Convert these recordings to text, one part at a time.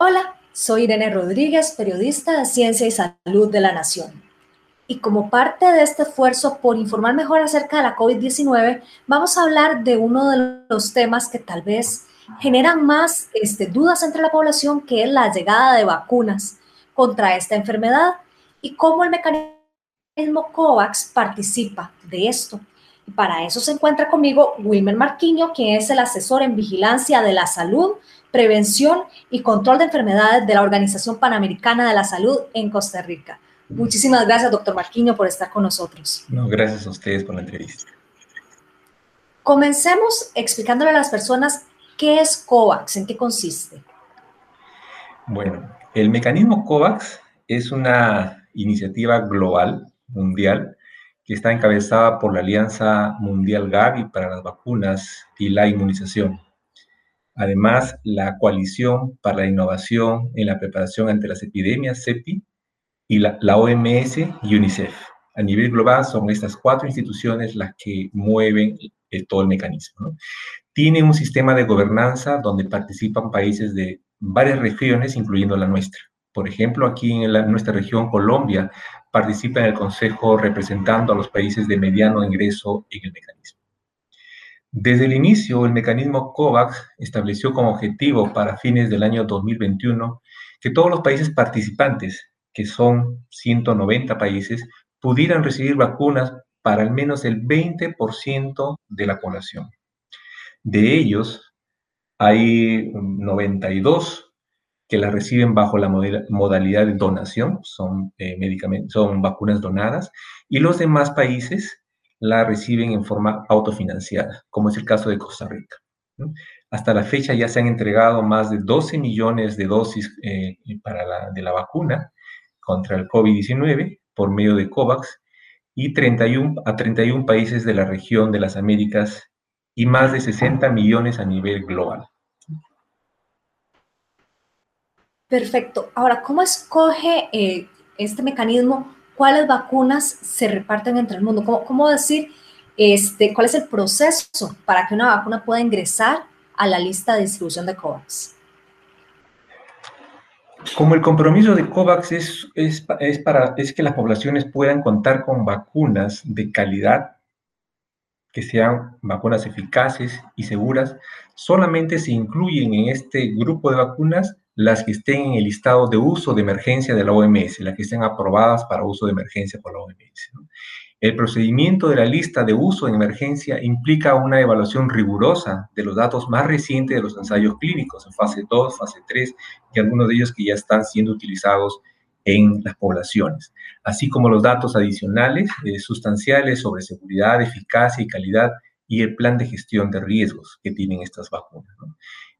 Hola, soy Irene Rodríguez, periodista de Ciencia y Salud de la Nación. Y como parte de este esfuerzo por informar mejor acerca de la COVID-19, vamos a hablar de uno de los temas que tal vez generan más este, dudas entre la población, que es la llegada de vacunas contra esta enfermedad y cómo el mecanismo COVAX participa de esto. Y para eso se encuentra conmigo Wilmer Marquiño, quien es el asesor en vigilancia de la salud prevención y control de enfermedades de la Organización Panamericana de la Salud en Costa Rica. Muchísimas gracias, doctor Marquiño, por estar con nosotros. No, gracias a ustedes por la entrevista. Comencemos explicándole a las personas qué es COVAX, en qué consiste. Bueno, el mecanismo COVAX es una iniciativa global, mundial, que está encabezada por la Alianza Mundial Gavi para las vacunas y la inmunización. Además, la Coalición para la Innovación en la Preparación ante las Epidemias, CEPI, y la, OMS y UNICEF. A nivel global son estas cuatro instituciones las que mueven todo el mecanismo. Tiene un sistema de gobernanza donde participan países de varias regiones, incluyendo la nuestra. Por ejemplo, aquí en nuestra región, Colombia, participa en el Consejo representando a los países de mediano ingreso en el mecanismo. Desde el inicio, el mecanismo COVAX estableció como objetivo para fines del año 2021 que todos los países participantes, que son 190 países, pudieran recibir vacunas para al menos el 20% de la población. De ellos, hay 92 que las reciben bajo la modalidad de donación, son, eh, medicamentos, son vacunas donadas, y los demás países la reciben en forma autofinanciada, como es el caso de Costa Rica. Hasta la fecha ya se han entregado más de 12 millones de dosis eh, para la, de la vacuna contra el COVID-19 por medio de COVAX y 31, a 31 países de la región de las Américas y más de 60 millones a nivel global. Perfecto. Ahora, ¿cómo escoge eh, este mecanismo cuáles vacunas se reparten entre el mundo. ¿Cómo, decir este, cuál es el proceso para que una vacuna pueda ingresar a la lista de distribución de COVAX? Como el compromiso de COVAX es, es, para, es que las poblaciones puedan contar con vacunas de calidad, que sean vacunas eficaces y seguras, solamente se incluyen en este grupo de vacunas las que estén en el listado de uso de emergencia de la OMS, las que estén aprobadas para uso de emergencia por la OMS. El procedimiento de la lista de uso en emergencia implica una evaluación rigurosa de los datos más recientes de los ensayos clínicos en fase 2, fase 3 y algunos de ellos que ya están siendo utilizados en las poblaciones, así como los datos adicionales eh, sustanciales sobre seguridad, eficacia y calidad y el plan de gestión de riesgos que tienen estas vacunas.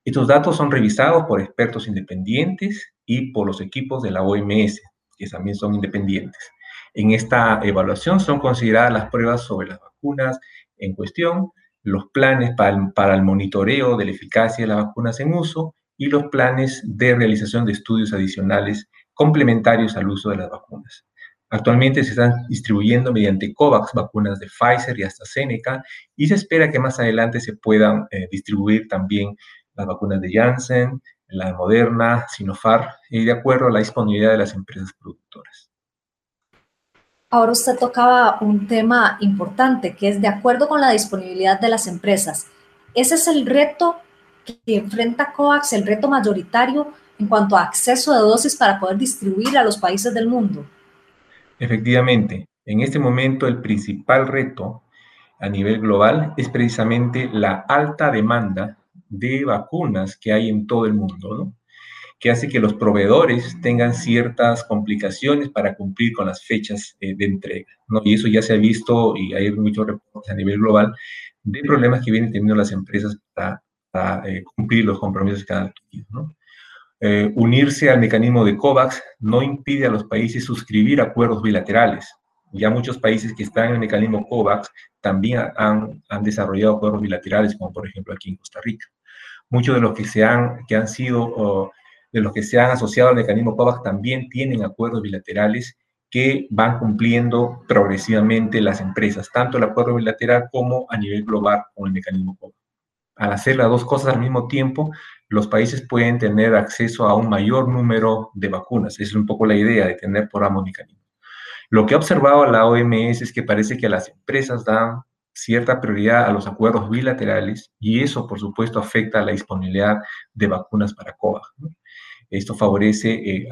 Estos datos son revisados por expertos independientes y por los equipos de la OMS, que también son independientes. En esta evaluación son consideradas las pruebas sobre las vacunas en cuestión, los planes para el, monitoreo de la eficacia de las vacunas en uso y los planes de realización de estudios adicionales complementarios al uso de las vacunas. Actualmente se están distribuyendo mediante COVAX vacunas de Pfizer y AstraZeneca y se espera que más adelante se puedan eh, distribuir también las vacunas de Janssen, la Moderna, Sinopharm, y de acuerdo a la disponibilidad de las empresas productoras. Ahora usted tocaba un tema importante, que es de acuerdo con la disponibilidad de las empresas. Ese es el reto que enfrenta COVAX, el reto mayoritario en cuanto a acceso de dosis para poder distribuir a los países del mundo. Efectivamente, en este momento el principal reto a nivel global es precisamente la alta demanda de vacunas que hay en todo el mundo, ¿no? que hace que los proveedores tengan ciertas complicaciones para cumplir con las fechas eh, de entrega. ¿no? Y eso ya se ha visto y hay muchos reportes a nivel global de problemas que vienen teniendo las empresas para, eh, cumplir los compromisos que han adquirido. ¿no? Eh, unirse al mecanismo de COVAX no impide a los países suscribir acuerdos bilaterales. Ya muchos países que están en el mecanismo COVAX también han, han desarrollado acuerdos bilaterales, como por ejemplo aquí en Costa Rica muchos de los que se han, que han sido, de los que se han asociado al mecanismo COVAX también tienen acuerdos bilaterales que van cumpliendo progresivamente las empresas, tanto el acuerdo bilateral como a nivel global con el mecanismo COVAX. al hacer las dos cosas al mismo tiempo, los países pueden tener acceso a un mayor número de vacunas. Esa es un poco la idea de tener por ambos mecanismos. Lo que ha observado la OMS es que parece que las empresas dan cierta prioridad a los acuerdos bilaterales y eso, por supuesto, afecta a la disponibilidad de vacunas para COVAX. Esto favorece eh,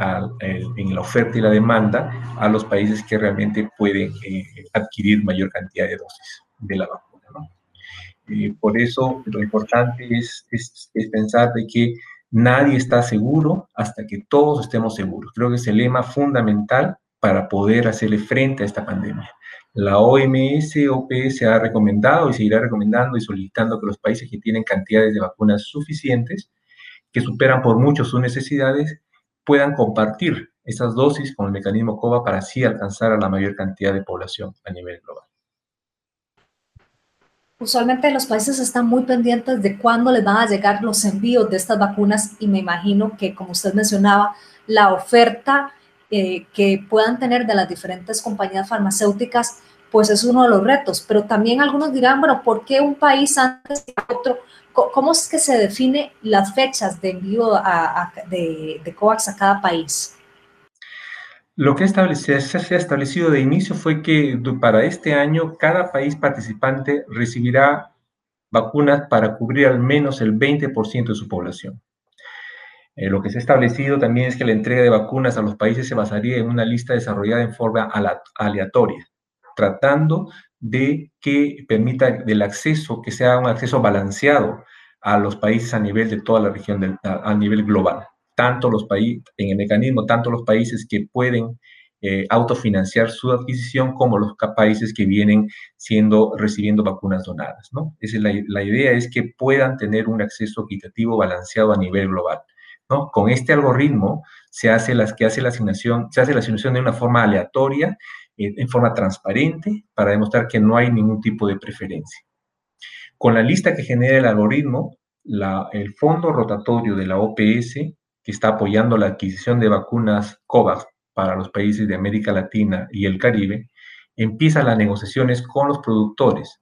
en la oferta y la demanda a los países que realmente pueden eh, adquirir mayor cantidad de dosis de la vacuna. Eh, por eso lo importante es, es, pensar de que nadie está seguro hasta que todos estemos seguros. Creo que es el lema fundamental para poder hacerle frente a esta pandemia. La OMS, OPS ha recomendado y seguirá recomendando y solicitando que los países que tienen cantidades de vacunas suficientes, que superan por mucho sus necesidades, puedan compartir esas dosis con el mecanismo COVA para así alcanzar a la mayor cantidad de población a nivel global. Usualmente los países están muy pendientes de cuándo les van a llegar los envíos de estas vacunas y me imagino que, como usted mencionaba, la oferta eh, que puedan tener de las diferentes compañías farmacéuticas, pues es uno de los retos. Pero también algunos dirán, bueno, ¿por qué un país antes que otro? ¿Cómo es que se define las fechas de envío de, de COVAX a cada país? Lo que se ha establecido de inicio fue que para este año cada país participante recibirá vacunas para cubrir al menos el 20% de su población. Eh, lo que se ha establecido también es que la entrega de vacunas a los países se basaría en una lista desarrollada en forma aleatoria, tratando de que permita del acceso, que sea un acceso balanceado a los países a nivel de toda la región, a nivel global tanto los países, en el mecanismo, tanto los países que pueden eh, autofinanciar su adquisición como los países que vienen siendo, recibiendo vacunas donadas, ¿no? Es la, la, idea es que puedan tener un acceso equitativo balanceado a nivel global, Con este algoritmo se hace, que hace la asignación, se hace la asignación de una forma aleatoria, eh, en forma transparente, para demostrar que no hay ningún tipo de preferencia. Con la lista que genera el algoritmo, el fondo rotatorio de la OPS que está apoyando la adquisición de vacunas COVAX para los países de América Latina y el Caribe, empieza las negociaciones con los productores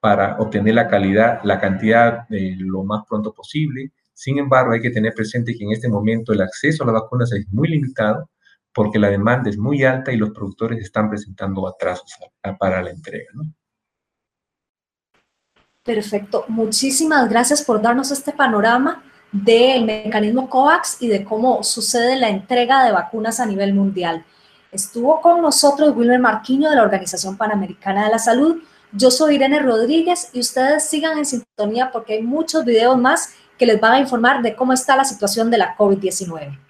para obtener la calidad, la cantidad de lo más pronto posible. Sin embargo, hay que tener presente que en este momento el acceso a las vacunas es muy limitado porque la demanda es muy alta y los productores están presentando atrasos para la entrega. Perfecto. Muchísimas gracias por darnos este panorama del mecanismo COVAX y de cómo sucede la entrega de vacunas a nivel mundial. Estuvo con nosotros Wilmer Marquiño de la Organización Panamericana de la Salud. Yo soy Irene Rodríguez y ustedes sigan en sintonía porque hay muchos videos más que les van a informar de cómo está la situación de la COVID-19.